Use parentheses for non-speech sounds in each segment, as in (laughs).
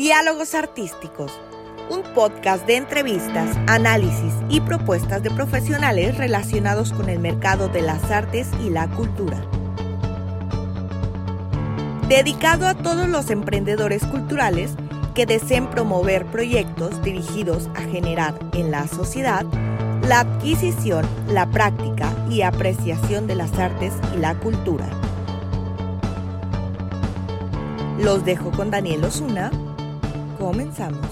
Diálogos Artísticos, un podcast de entrevistas, análisis y propuestas de profesionales relacionados con el mercado de las artes y la cultura. Dedicado a todos los emprendedores culturales que deseen promover proyectos dirigidos a generar en la sociedad la adquisición, la práctica y apreciación de las artes y la cultura. Los dejo con Daniel Osuna. Comenzamos.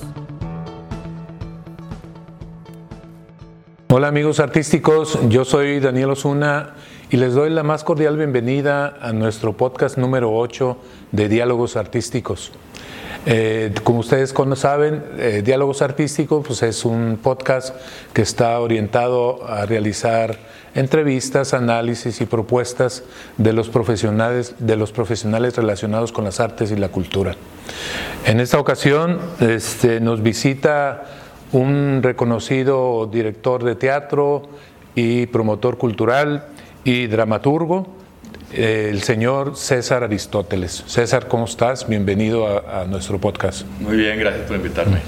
Hola amigos artísticos, yo soy Daniel Osuna y les doy la más cordial bienvenida a nuestro podcast número 8 de Diálogos Artísticos. Eh, como ustedes saben, eh, Diálogos Artísticos pues es un podcast que está orientado a realizar entrevistas, análisis y propuestas de los profesionales, de los profesionales relacionados con las artes y la cultura. En esta ocasión este, nos visita un reconocido director de teatro y promotor cultural y dramaturgo, el señor César Aristóteles. César, ¿cómo estás? Bienvenido a, nuestro podcast. Muy bien, gracias por invitarme.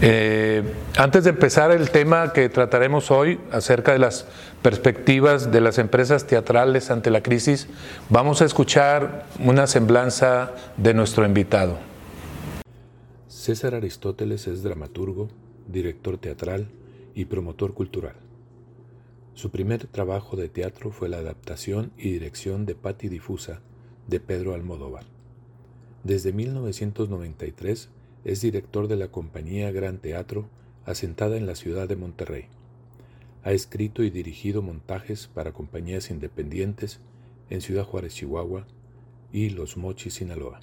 Eh, antes de empezar el tema que trataremos hoy acerca de las perspectivas de las empresas teatrales ante la crisis, vamos a escuchar una semblanza de nuestro invitado. César Aristóteles es dramaturgo, director teatral y promotor cultural. Su primer trabajo de teatro fue la adaptación y dirección de Patti Difusa de Pedro Almodóvar. Desde 1993 es director de la compañía Gran Teatro, asentada en la ciudad de Monterrey. Ha escrito y dirigido montajes para compañías independientes en Ciudad Juárez, Chihuahua y Los Mochis, Sinaloa.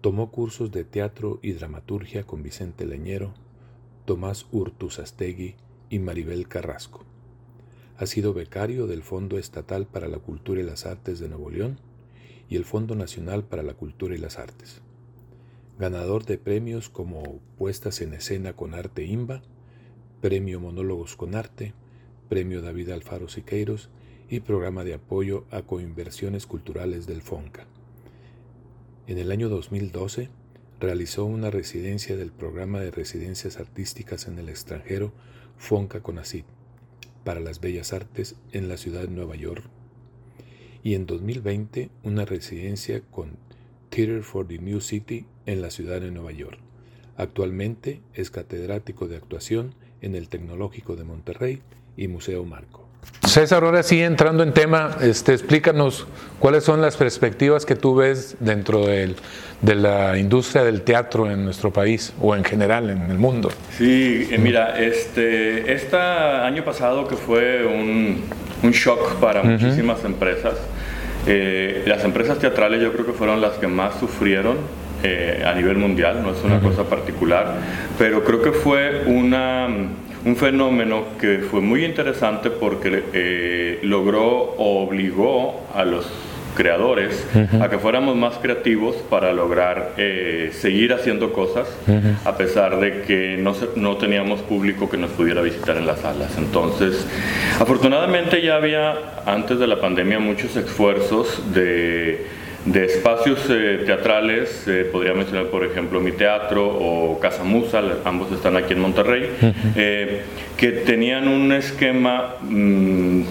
Tomó cursos de teatro y dramaturgia con Vicente Leñero, Tomás Urtuzastegui y Maribel Carrasco. Ha sido becario del Fondo Estatal para la Cultura y las Artes de Nuevo León y el Fondo Nacional para la Cultura y las Artes. Ganador de premios como Puestas en Escena con Arte IMBA, Premio Monólogos con Arte, Premio David Alfaro Siqueiros y Programa de Apoyo a Coinversiones Culturales del FONCA. En el año 2012 realizó una residencia del Programa de Residencias Artísticas en el extranjero FONCA CONACIT para las Bellas Artes en la ciudad de Nueva York y en 2020 una residencia con Theater for the New City en la ciudad de Nueva York. Actualmente es catedrático de actuación en el Tecnológico de Monterrey y Museo Marco. César, ahora sí, entrando en tema, este, explícanos cuáles son las perspectivas que tú ves dentro de la industria del teatro en nuestro país o en general en el mundo. Sí, eh, mira, este, este año pasado que fue un, shock para muchísimas empresas, eh, las empresas teatrales yo creo que fueron las que más sufrieron eh, a nivel mundial, no es una cosa particular, pero creo que fue una un fenómeno que fue muy interesante porque eh, logró o obligó a los creadores a que fuéramos más creativos para lograr eh, seguir haciendo cosas a pesar de que no, no teníamos público que nos pudiera visitar en las salas. Entonces, afortunadamente ya había antes de la pandemia muchos esfuerzos de de espacios eh, teatrales, eh, podría mencionar por ejemplo mi teatro o Casa Musa, ambos están aquí en Monterrey, eh, que tenían un esquema mm,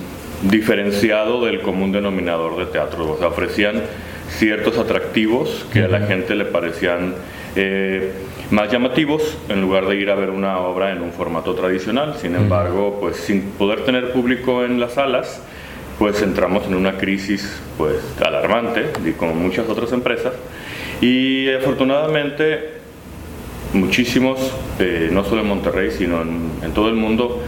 diferenciado del común denominador de teatro, o sea, ofrecían ciertos atractivos que a la gente le parecían más llamativos en lugar de ir a ver una obra en un formato tradicional. Sin embargo, pues sin poder tener público en las salas, pues entramos en una crisis pues alarmante, como muchas otras empresas, y afortunadamente muchísimos, eh, no solo en Monterrey, sino en, todo el mundo,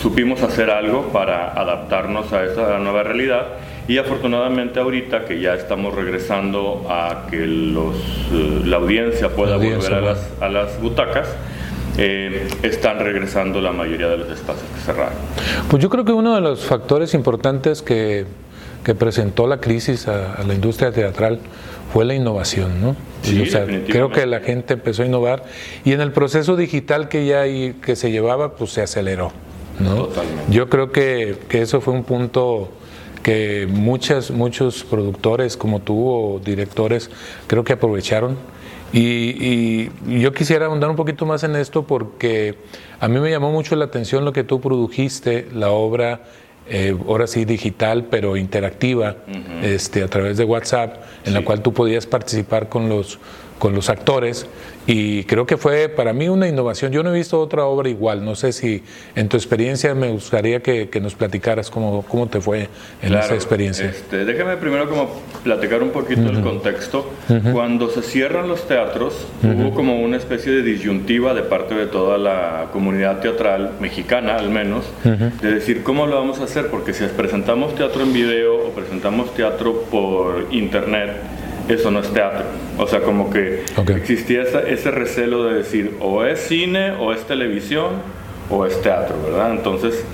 supimos hacer algo para adaptarnos a esa nueva realidad. Y afortunadamente ahorita que ya estamos regresando a que los, eh, la audiencia pueda volver a las, a las butacas, eh, están regresando la mayoría de los espacios que cerraron. Pues yo creo que uno de los factores importantes que, que presentó la crisis a, la industria teatral fue la innovación, ¿no? Sí, creo que la gente empezó a innovar y en el proceso digital que ya que se llevaba, pues se aceleró, ¿no? Totalmente. Yo creo que, que eso fue un punto que muchas, muchos productores como tú o directores creo que aprovecharon Y, yo quisiera ahondar un poquito más en esto porque a mí me llamó mucho la atención lo que tú produjiste, la obra, eh, ahora sí digital, pero interactiva, este, a través de WhatsApp, en la cual tú podías participar con los con los actores y creo que fue para mí una innovación. Yo no he visto otra obra igual, no sé si en tu experiencia me gustaría que, nos platicaras cómo, cómo te fue en esa experiencia. Este, déjame primero como platicar un poquito el contexto. Cuando se cierran los teatros, hubo como una especie de disyuntiva de parte de toda la comunidad teatral mexicana al menos, de decir cómo lo vamos a hacer, porque si presentamos teatro en video o presentamos teatro por internet, eso no es teatro. O sea, como que existía ese recelo de decir o es cine o es televisión o es teatro, ¿verdad? Entonces,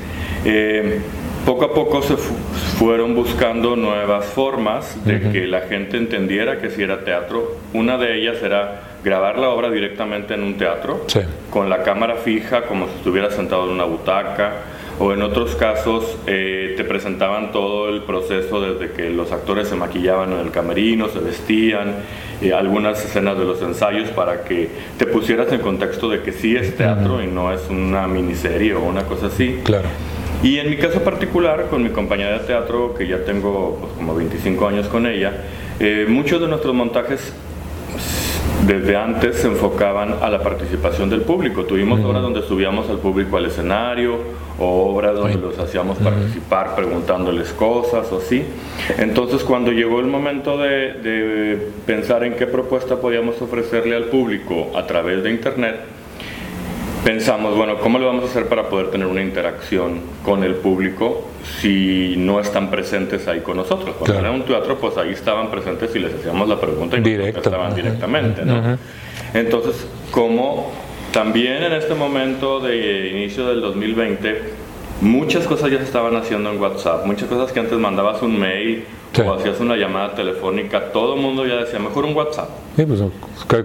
eh, poco a poco se fueron buscando nuevas formas de que la gente entendiera que si era teatro. Una de ellas era grabar la obra directamente en un teatro, con la cámara fija, como si estuviera sentado en una butaca o en otros casos eh, te presentaban todo el proceso desde que los actores se maquillaban en el camerino, se vestían, eh, algunas escenas de los ensayos para que te pusieras en contexto de que sí es teatro y no es una miniserie o una cosa así. Claro. Y en mi caso particular, con mi compañía de teatro, que ya tengo pues, como 25 años con ella, eh, muchos de nuestros montajes desde antes se enfocaban a la participación del público. Tuvimos obras donde subíamos al público al escenario o obras donde los hacíamos participar preguntándoles cosas o así. Entonces cuando llegó el momento de, de pensar en qué propuesta podíamos ofrecerle al público a través de Internet, pensamos, bueno, ¿cómo lo vamos a hacer para poder tener una interacción con el público si no están presentes ahí con nosotros? Cuando era un teatro, pues ahí estaban presentes y les hacíamos la pregunta y nos estaban directamente, ¿no? Entonces, como también en este momento de inicio del 2020, muchas cosas ya se estaban haciendo en WhatsApp, muchas cosas que antes mandabas un mail o hacías una llamada telefónica, todo el mundo ya decía, mejor un WhatsApp. Sí, pues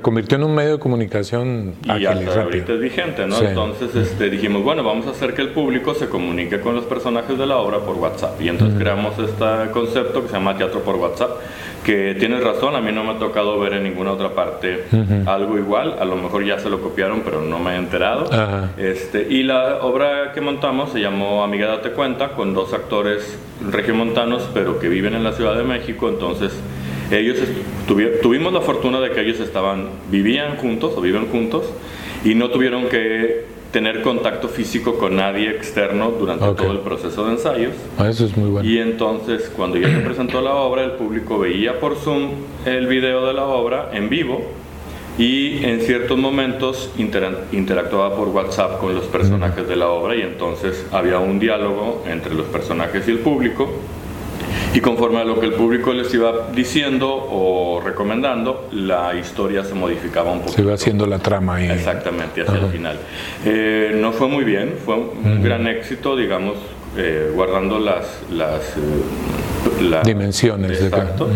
convirtió en un medio de comunicación y hasta ahorita es vigente, ¿no? Entonces este, dijimos, bueno, vamos a hacer que el público se comunique con los personajes de la obra por WhatsApp. Y entonces creamos este concepto que se llama teatro por WhatsApp, que tienes razón, a mí no me ha tocado ver en ninguna otra parte algo igual, a lo mejor ya se lo copiaron, pero no me he enterado. Este, y la obra que montamos se llamó Amiga Date Cuenta, con dos actores regiomontanos, pero que viven en la Ciudad de México, entonces ellos tuvimos la fortuna de que ellos estaban, vivían juntos o viven juntos y no tuvieron que tener contacto físico con nadie externo durante todo el proceso de ensayos. Ah, eso es muy bueno. Y entonces, cuando ya se presentó la obra, el público veía por Zoom el video de la obra en vivo y en ciertos momentos interactuaba por WhatsApp con los personajes de la obra y entonces había un diálogo entre los personajes y el público y conforme a lo que el público les iba diciendo o recomendando, la historia se modificaba un poco. Se iba haciendo la trama ahí. Exactamente, hacia el final. Eh, no fue muy bien, fue un gran éxito, digamos, eh, guardando las, las, eh, dimensiones. Exacto.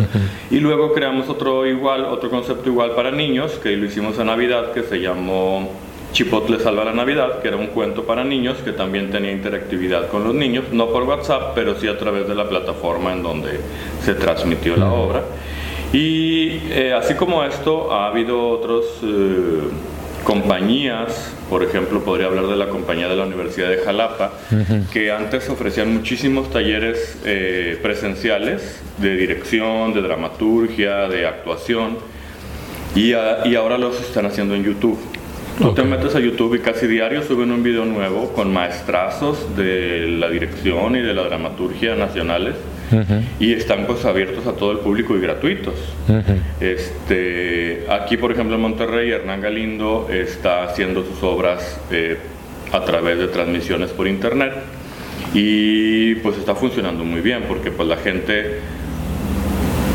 Y luego creamos otro igual, otro concepto igual para niños, que lo hicimos a Navidad, que se llamó Chipotle Salva la Navidad, que era un cuento para niños que también tenía interactividad con los niños, no por WhatsApp, pero sí a través de la plataforma en donde se transmitió la obra. Y eh, así como esto, ha habido otras eh, compañías, por ejemplo, podría hablar de la compañía de la Universidad de Jalapa, que antes ofrecían muchísimos talleres eh, presenciales de dirección, de dramaturgia, de actuación, y, y ahora los están haciendo en YouTube. Tú te metes a YouTube y casi diario suben un video nuevo con maestrazos de la dirección y de la dramaturgia nacionales. Y están pues abiertos a todo el público y gratuitos. este, aquí por ejemplo en Monterrey Hernán Galindo está haciendo sus obras eh, a través de transmisiones por internet. Y pues está funcionando muy bien porque pues la gente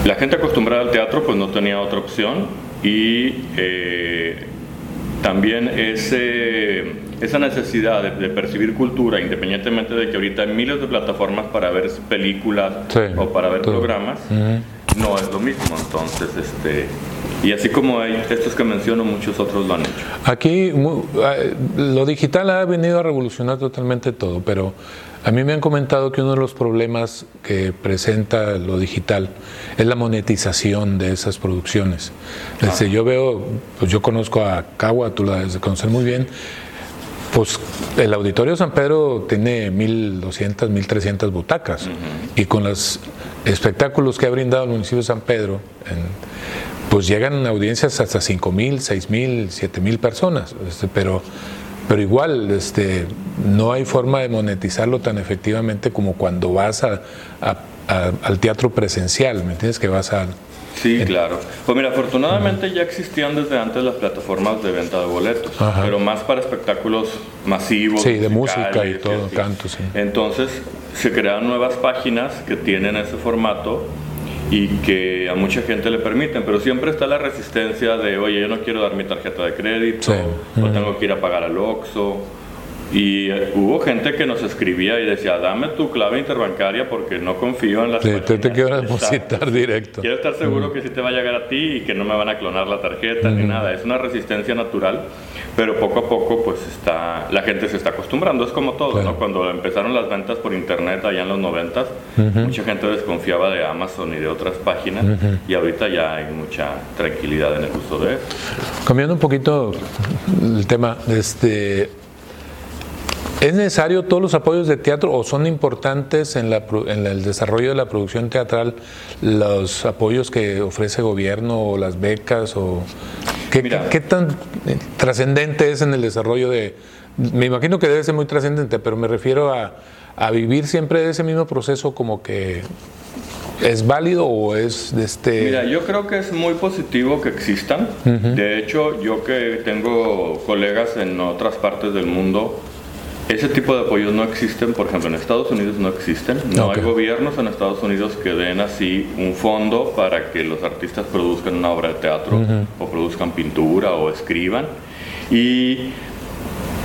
la gente acostumbrada al teatro pues no tenía otra opción. Y eh, también ese, esa necesidad de, percibir cultura, independientemente de que ahorita hay miles de plataformas para ver películas o para ver programas, no es lo mismo. Entonces, este, y así como hay estos que menciono, muchos otros lo han hecho. Aquí lo digital ha venido a revolucionar totalmente todo, pero A mí me han comentado que uno de los problemas que presenta lo digital es la monetización de esas producciones. Desde yo veo, pues yo conozco a Cagua, tú la debes de conocer muy bien, pues el Auditorio San Pedro tiene 1.200, 1.300 butacas. Y con los espectáculos que ha brindado el municipio de San Pedro, pues llegan audiencias hasta 5.000, 6.000, 7.000 personas, este, pero pero igual este, no hay forma de monetizarlo tan efectivamente como cuando vas a, al teatro presencial, ¿me entiendes? Que vas a... Sí, claro. Pues mira, afortunadamente ya existían desde antes las plataformas de venta de boletos, pero más para espectáculos masivos. Sí, de música y todo, canto, sí. Entonces se crearon nuevas páginas que tienen ese formato y que a mucha gente le permiten, pero siempre está la resistencia de, oye, yo no quiero dar mi tarjeta de crédito, o tengo que ir a pagar al OXXO, y eh, hubo gente que nos escribía y decía, dame tu clave interbancaria porque no confío en las sí, tú te quiero depositar directo. Quiero estar seguro que sí te va a llegar a ti y que no me van a clonar la tarjeta ni nada. Es una resistencia natural, pero poco a poco pues está, la gente se está acostumbrando. Es como todo, ¿no? Cuando empezaron las ventas por internet allá en los 90, mucha gente desconfiaba de Amazon y de otras páginas y ahorita ya hay mucha tranquilidad en el uso de eso. Cambiando un poquito el tema, este ¿Es necesario todos los apoyos de teatro o son importantes en, el desarrollo de la producción teatral los apoyos que ofrece gobierno o las becas? o ¿Qué, tan trascendente es en el desarrollo de... Me imagino que debe ser muy trascendente, pero me refiero a, vivir siempre ese mismo proceso como que ¿Es válido o es de este...? Mira, yo creo que es muy positivo que existan. De hecho, yo que tengo colegas en otras partes del mundo, ese tipo de apoyos no existen, por ejemplo, en Estados Unidos no existen. No hay gobiernos en Estados Unidos que den así un fondo para que los artistas produzcan una obra de teatro o produzcan pintura o escriban. Y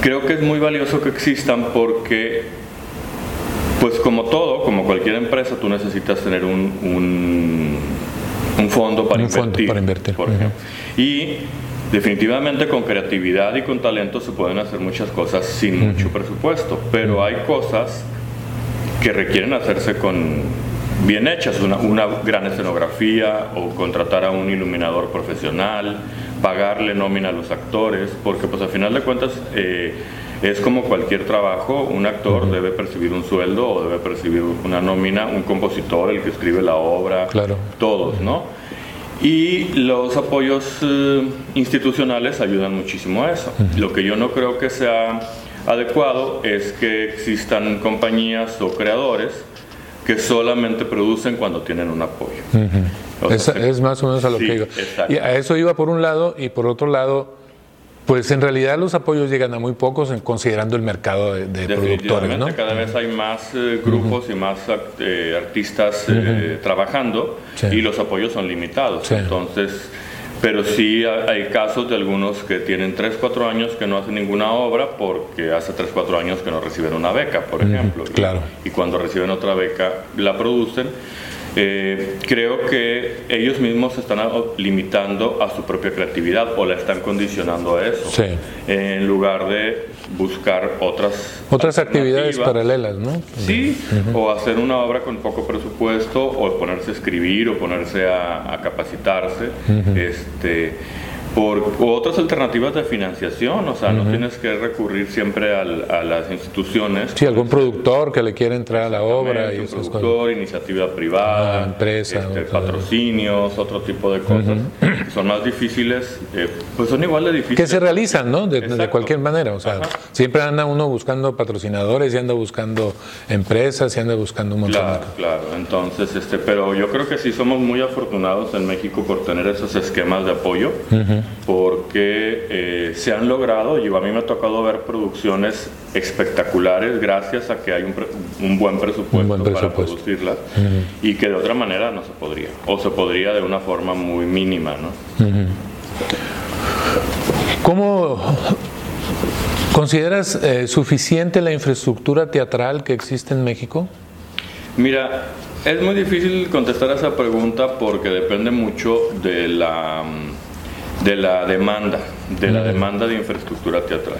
creo que es muy valioso que existan porque, pues como todo, como cualquier empresa, tú necesitas tener un, un, fondo para invertir. para invertir. Por ejemplo. Y Definitivamente con creatividad y con talento se pueden hacer muchas cosas sin mucho presupuesto, pero hay cosas que requieren hacerse con bien hechas, una, gran escenografía o contratar a un iluminador profesional, pagarle nómina a los actores, porque pues al final de cuentas eh, es como cualquier trabajo, un actor debe percibir un sueldo o debe percibir una nómina, un compositor, el que escribe la obra, claro. todos, ¿no? Y los apoyos eh, institucionales ayudan muchísimo a eso. Lo que yo no creo que sea adecuado es que existan compañías o creadores que solamente producen cuando tienen un apoyo. es, más o menos a lo que digo. Y a eso iba por un lado y por otro lado pues en realidad los apoyos llegan a muy pocos considerando el mercado de, productores, ¿no? Cada vez hay más eh, grupos y más eh, artistas eh, trabajando y los apoyos son limitados. Entonces, pero sí hay casos de algunos que tienen 3, 4 años que no hacen ninguna obra porque hace 3, 4 años que no reciben una beca, por ejemplo. Claro. y cuando reciben otra beca la producen eh, creo que ellos mismos se están limitando a su propia creatividad o la están condicionando a eso, en lugar de buscar otras otras actividades paralelas, ¿no? Sí, o hacer una obra con poco presupuesto, o ponerse a escribir, o ponerse a, capacitarse, este por otras alternativas de financiación, o sea, no tienes que recurrir siempre a las instituciones. Sí, algún productor que le quiera entrar a la obra. Y un productor, iniciativa privada, ah, empresa, este, patrocinios, otro tipo de cosas que son más difíciles, eh, pues son igual de difíciles. Que se realizan, ¿no? De, cualquier manera, o sea, siempre anda uno buscando patrocinadores y anda buscando empresas y anda buscando un montón Claro, claro, entonces, este, pero yo creo que sí somos muy afortunados en México por tener esos esquemas de apoyo porque eh, se han logrado, y a mí me ha tocado ver producciones espectaculares gracias a que hay un, buen, presupuesto para producirlas y que de otra manera no se podría, o se podría de una forma muy mínima. ¿no? ¿Cómo consideras eh, suficiente la infraestructura teatral que existe en México? Mira, es muy difícil contestar a esa pregunta porque depende mucho de la de la demanda, de la demanda de infraestructura teatral.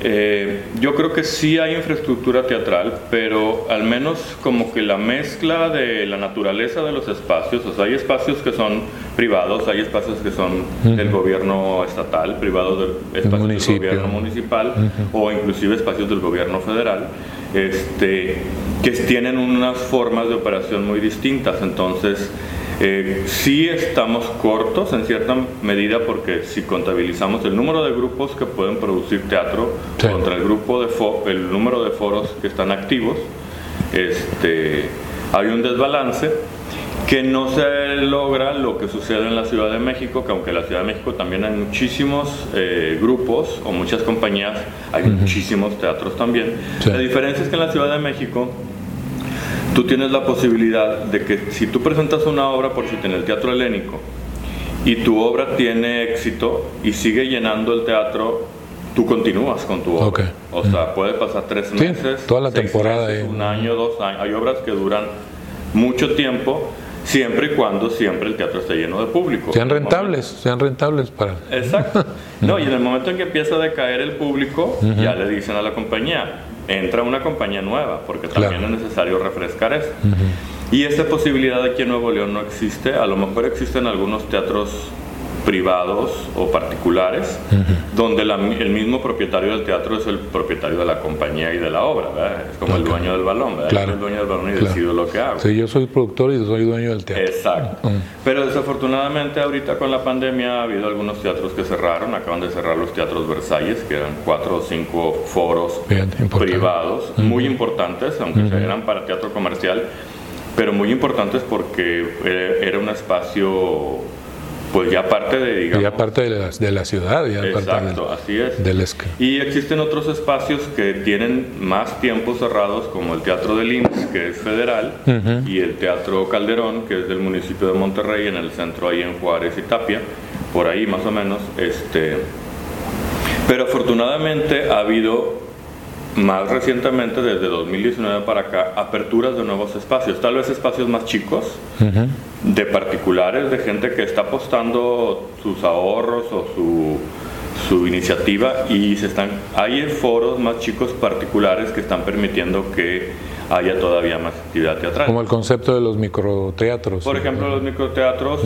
Eh, yo creo que sí hay infraestructura teatral, pero al menos como que la mezcla de la naturaleza de los espacios, o sea, hay espacios que son privados, hay espacios que son del gobierno estatal, privados del espacio del gobierno municipal o inclusive espacios del gobierno federal, este, que tienen unas formas de operación muy distintas. Entonces, eh, sí estamos cortos en cierta medida porque si contabilizamos el número de grupos que pueden producir teatro contra el grupo de el número de foros que están activos, este, hay un desbalance que no se logra lo que sucede en la Ciudad de México, que aunque en la Ciudad de México también hay muchísimos eh, grupos o muchas compañías, hay muchísimos teatros también. La diferencia es que en la Ciudad de México tú tienes la posibilidad de que si tú presentas una obra, por si en el Teatro Helénico, y tu obra tiene éxito y sigue llenando el teatro, tú continúas con tu obra. O sea, puede pasar tres meses, toda la temporada, un año, dos años. Hay obras que duran mucho tiempo, siempre y cuando siempre el teatro esté lleno de público. Sean rentables, sean rentables para. Exacto. (laughs) No, y en el momento en que empieza a decaer el público, ya le dicen a la compañía, entra una compañía nueva, porque también es necesario refrescar eso. Y esa posibilidad aquí en Nuevo León no existe, a lo mejor existen algunos teatros privados o particulares, donde el mismo propietario del teatro es el propietario de la compañía y de la obra, es como el dueño del balón, ¿verdad? Claro. el dueño del balón y decido lo que hago. Sí, yo soy productor y soy dueño del teatro. Exacto. Mm. Pero desafortunadamente ahorita con la pandemia ha habido algunos teatros que cerraron, acaban de cerrar los teatros Versalles, que eran cuatro o cinco foros privados, muy importantes, aunque eran para teatro comercial, pero muy importantes porque eh, era un espacio pues ya parte de digamos, ya parte de la, de la ciudad ya exacto así es. y existen otros espacios que tienen más tiempo cerrados como el teatro del IMSS que es federal y el teatro Calderón que es del municipio de Monterrey en el centro ahí en Juárez y Tapia por ahí más o menos este pero afortunadamente ha habido más recientemente, desde 2019 para acá, aperturas de nuevos espacios, tal vez espacios más chicos, de particulares, de gente que está apostando sus ahorros o su, su iniciativa y se están, hay foros más chicos particulares que están permitiendo que haya todavía más actividad teatral. Como el concepto de los microteatros. Por ejemplo, los microteatros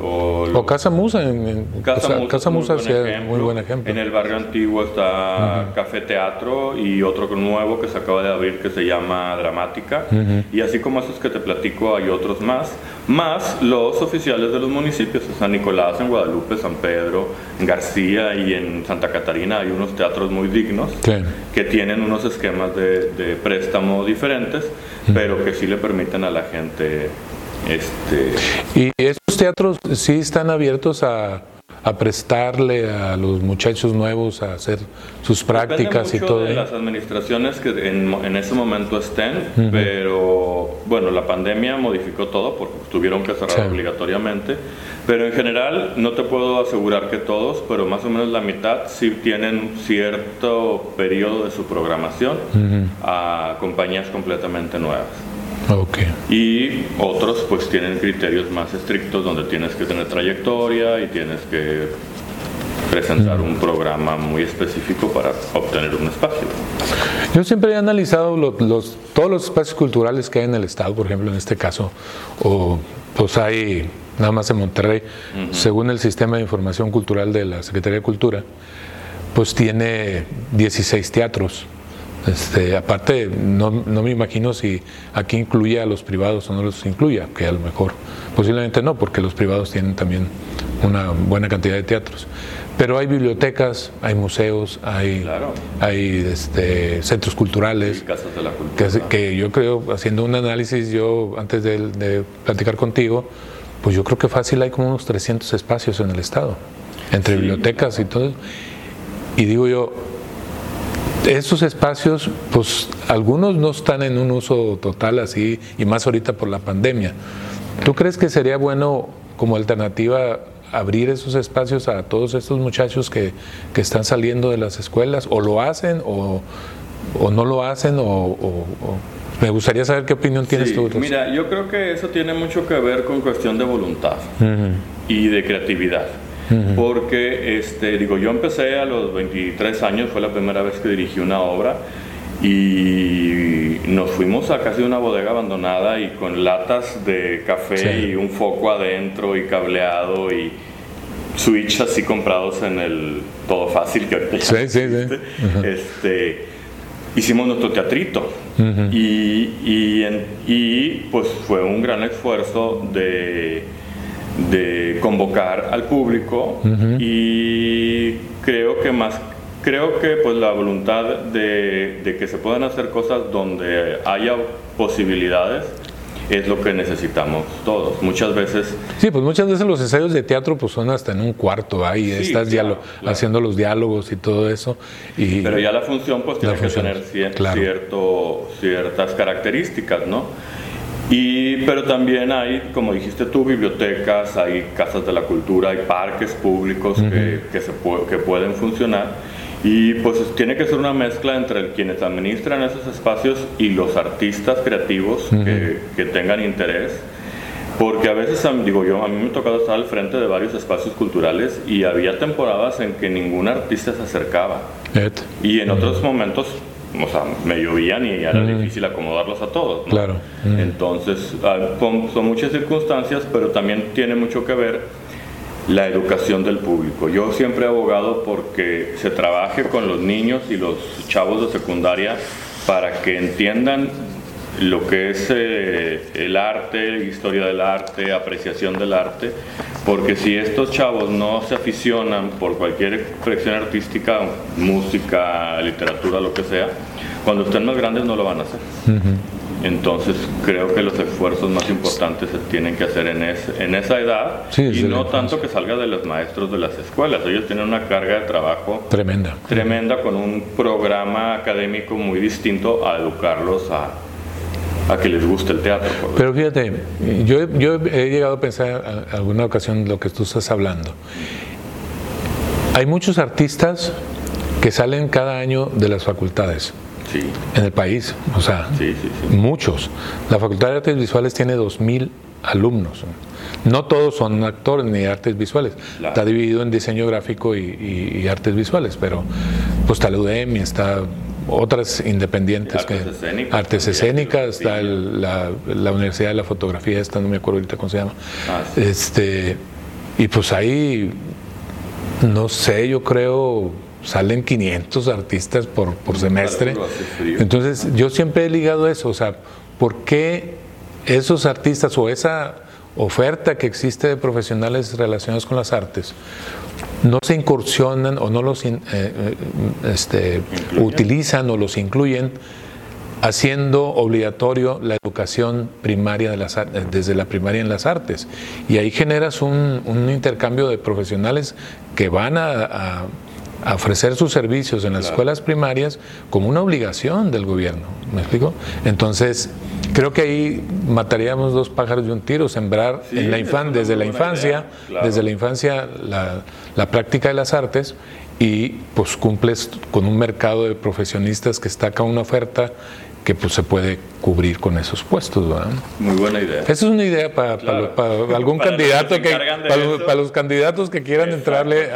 o, Casa Musa. En, Casa, Musa, es muy buen ejemplo. En el barrio antiguo está Café Teatro y otro nuevo que se acaba de abrir que se llama Dramática. Y así como esos que te platico, hay otros más. Más los oficiales de los municipios. En San Nicolás, en Guadalupe, San Pedro, en García y en Santa Catarina hay unos teatros muy dignos que tienen unos esquemas de, de préstamo diferentes pero que sí le permiten a la gente... Este... ¿Y estos teatros sí están abiertos a, prestarle a los muchachos nuevos a hacer sus prácticas y todo. De las administraciones que en, ese momento estén, pero bueno, la pandemia modificó todo porque tuvieron que cerrar obligatoriamente. Pero en general no te puedo asegurar que todos, pero más o menos la mitad sí tienen cierto periodo de su programación a compañías completamente nuevas. Okay. Y otros pues tienen criterios más estrictos donde tienes que tener trayectoria y tienes que presentar un programa muy específico para obtener un espacio. Yo siempre he analizado los, todos los espacios culturales que hay en el Estado, por ejemplo, en este caso, o pues hay nada más en Monterrey, según el sistema de información cultural de la Secretaría de Cultura, pues tiene 16 teatros. Este, aparte, no, no, me imagino si aquí incluye a los privados o no los incluya, que a lo mejor posiblemente no, porque los privados tienen también una buena cantidad de teatros. Pero hay bibliotecas, hay museos, hay, hay este, centros culturales. Que, yo creo, haciendo un análisis, yo antes de, platicar contigo, pues yo creo que fácil hay como unos 300 espacios en el estado, entre bibliotecas y todo. Y digo yo, esos espacios, pues algunos no están en un uso total así, y más ahorita por la pandemia. ¿Tú crees que sería bueno como alternativa abrir esos espacios a todos estos muchachos que, están saliendo de las escuelas, o lo hacen o, no lo hacen, o, me gustaría saber qué opinión tienes tú. Mira, yo creo que eso tiene mucho que ver con cuestión de voluntad y de creatividad. Porque, este, digo, yo empecé a los 23 años, fue la primera vez que dirigí una obra y nos fuimos a casi una bodega abandonada y con latas de café y un foco adentro y cableado y switch así comprados en el todo fácil que ahorita sí, sí, sí. este hicimos nuestro teatrito. Y, y, pues fue un gran esfuerzo de, de convocar al público y creo que más creo que pues la voluntad de, de que se puedan hacer cosas donde haya posibilidades es lo que necesitamos todos. Muchas veces... Sí, pues muchas veces los ensayos de teatro pues son hasta en un cuarto, ahí estás haciendo los diálogos y todo eso. Y Pero ya la función pues tiene que tener cierto, ciertas características, ¿no? Y, pero también hay, como dijiste tú, bibliotecas, hay casas de la cultura, hay parques públicos que, que, se que pueden funcionar. Y pues tiene que ser una mezcla entre quienes administran esos espacios y los artistas creativos que, tengan interés. Porque a veces, digo yo, a mí me ha tocado estar al frente de varios espacios culturales y había temporadas en que ningún artista se acercaba. Y en otros momentos, o sea, me llovían y era difícil acomodarlos a todos. Claro. Entonces, ah, son muchas circunstancias, pero también tiene mucho que ver la educación del público. Yo siempre he abogado porque se trabaje con los niños y los chavos de secundaria para que entiendan lo que es eh, el arte, historia del arte, apreciación del arte, porque si estos chavos no se aficionan por cualquier expresión artística, música, literatura, lo que sea, cuando estén más grandes no lo van a hacer. Entonces creo que los esfuerzos más importantes se tienen que hacer en, en esa edad y no tanto que salga de los maestros de las escuelas. Ellos tienen una carga de trabajo tremenda, tremenda con un programa académico muy distinto a educarlos a, a que les guste el teatro. Pero fíjate, yo, yo he llegado a pensar en alguna ocasión lo que tú estás hablando. Hay muchos artistas que salen cada año de las facultades en el país, o sea, muchos. La Facultad de Artes Visuales tiene 2.000 alumnos. No todos son actores ni artes visuales. Está dividido en diseño gráfico y, artes visuales, pero pues está la UDEM y está otras independientes artes que escénicas, artes escénicas está la, Universidad de la Fotografía esta no me acuerdo ahorita cómo se llama. Ah, este y pues ahí no sé yo creo salen 500 artistas por, por semestre. Entonces, yo siempre he ligado eso, o sea, ¿por qué esos artistas o esa oferta que existe de profesionales relacionados con las artes no se incursionan o no los eh, eh, este, utilizan o los incluyen haciendo obligatorio la educación primaria de las, desde la primaria en las artes. Y ahí generas un, un intercambio de profesionales que van a a ofrecer sus servicios en las escuelas primarias como una obligación del gobierno. ¿Me explico? Entonces, creo que ahí mataríamos dos pájaros de un tiro, sembrar en la desde la infancia, desde la infancia la, la práctica de las artes y pues cumples con un mercado de profesionistas que está acá una oferta que pues se puede cubrir con esos puestos. ¿verdad? Muy buena idea. Esa es una idea (laughs) para, algún candidato que, para, los candidatos que quieran entrarle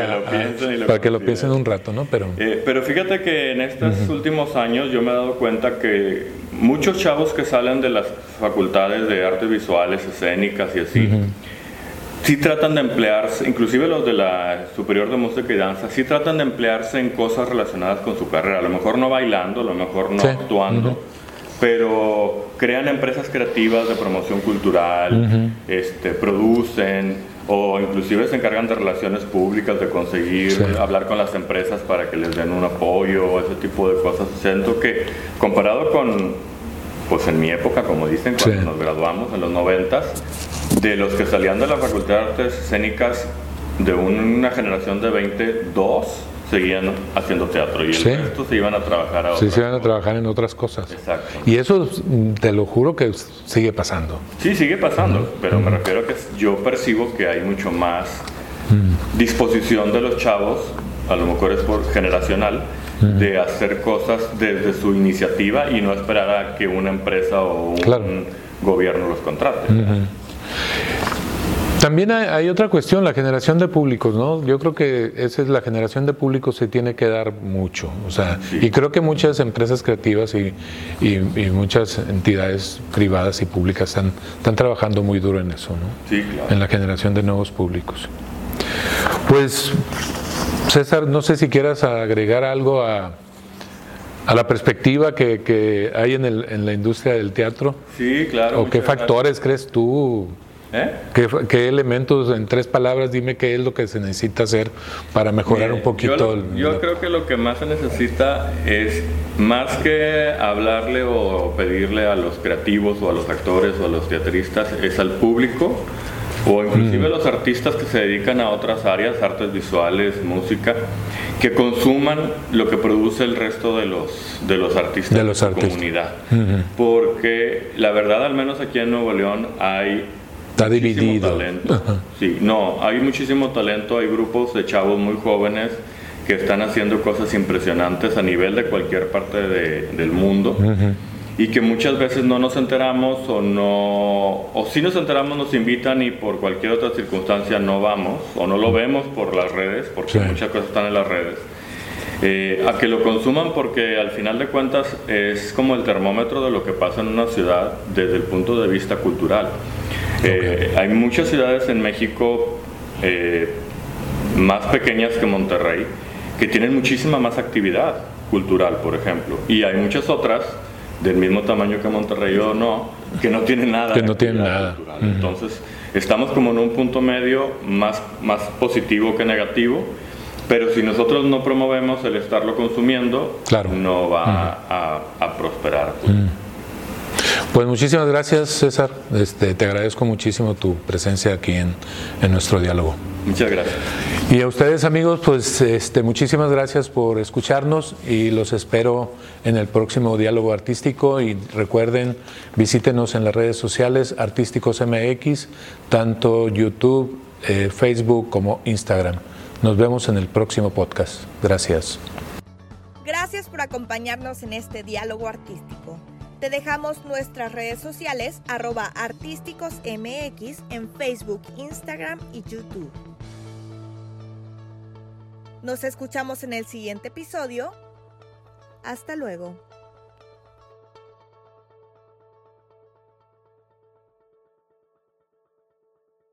para que lo piensen un rato, ¿no? Pero, eh, pero fíjate que en estos últimos años yo me he dado cuenta que muchos chavos que salen de las facultades de artes visuales, escénicas y así, sí tratan de emplearse, inclusive los de la Superior de Música y Danza, sí tratan de emplearse en cosas relacionadas con su carrera, a lo mejor no bailando, a lo mejor no actuando pero crean empresas creativas de promoción cultural, este, producen o inclusive se encargan de relaciones públicas, de conseguir hablar con las empresas para que les den un apoyo, ese tipo de cosas. Siento que comparado con, pues en mi época, como dicen, cuando nos graduamos en los noventas, de los que salían de la Facultad de Artes Escénicas, de una generación de 22, seguían haciendo teatro y el resto se iban a trabajar a Sí, se iban a trabajar en otras cosas. Exacto. Y eso te lo juro que sigue pasando. Sí, sigue pasando, pero me refiero a que yo percibo que hay mucho más disposición de los chavos, a lo mejor es por generacional, de hacer cosas desde su iniciativa y no esperar a que una empresa o un gobierno los contrate. También hay, otra cuestión, la generación de públicos, ¿no? Yo creo que esa es la generación de públicos se tiene que dar mucho, o sea, y creo que muchas empresas creativas y, muchas entidades privadas y públicas están, están trabajando muy duro en eso, ¿no? Sí, claro. En la generación de nuevos públicos. Pues, César, no sé si quieras agregar algo a, a la perspectiva que, hay en, el, en, la industria del teatro. Sí, claro. ¿O qué factores crees tú? ¿Eh? ¿Qué, elementos, en tres palabras, dime qué es lo que se necesita hacer para mejorar un poquito? Yo, creo que lo que más se necesita es, más que hablarle o pedirle a los creativos o a los actores o a los teatristas, es al público o inclusive a los artistas que se dedican a otras áreas, artes visuales, música, que consuman lo que produce el resto de los, de los artistas de, la comunidad. Porque la verdad, al menos aquí en Nuevo León, hay Está dividido. Talento. Sí, no, hay muchísimo talento, hay grupos de chavos muy jóvenes que están haciendo cosas impresionantes a nivel de cualquier parte del mundo. Y que muchas veces no nos enteramos o no, o si nos enteramos nos invitan y por cualquier otra circunstancia no vamos o no lo vemos por las redes, porque muchas cosas están en las redes. Eh, a que lo consuman porque al final de cuentas es como el termómetro de lo que pasa en una ciudad desde el punto de vista cultural. Eh, hay muchas ciudades en México eh, más pequeñas que Monterrey que tienen muchísima más actividad cultural, por ejemplo, y hay muchas otras del mismo tamaño que Monterrey o no, que no tienen nada. Que no tienen nada. Entonces, estamos como en un punto medio más, más positivo que negativo, pero si nosotros no promovemos el estarlo consumiendo, no va a, prosperar. Pues muchísimas gracias, César. Este, te agradezco muchísimo tu presencia aquí en, nuestro diálogo. Muchas gracias. Y a ustedes, amigos, pues este, muchísimas gracias por escucharnos y los espero en el próximo diálogo artístico. Y recuerden, visítenos en las redes sociales Artísticos MX, tanto YouTube, eh, Facebook como Instagram. Nos vemos en el próximo podcast. Gracias. Gracias por acompañarnos en este diálogo artístico. Te dejamos nuestras redes sociales arroba artísticosmx en Facebook, Instagram y YouTube. Nos escuchamos en el siguiente episodio. Hasta luego.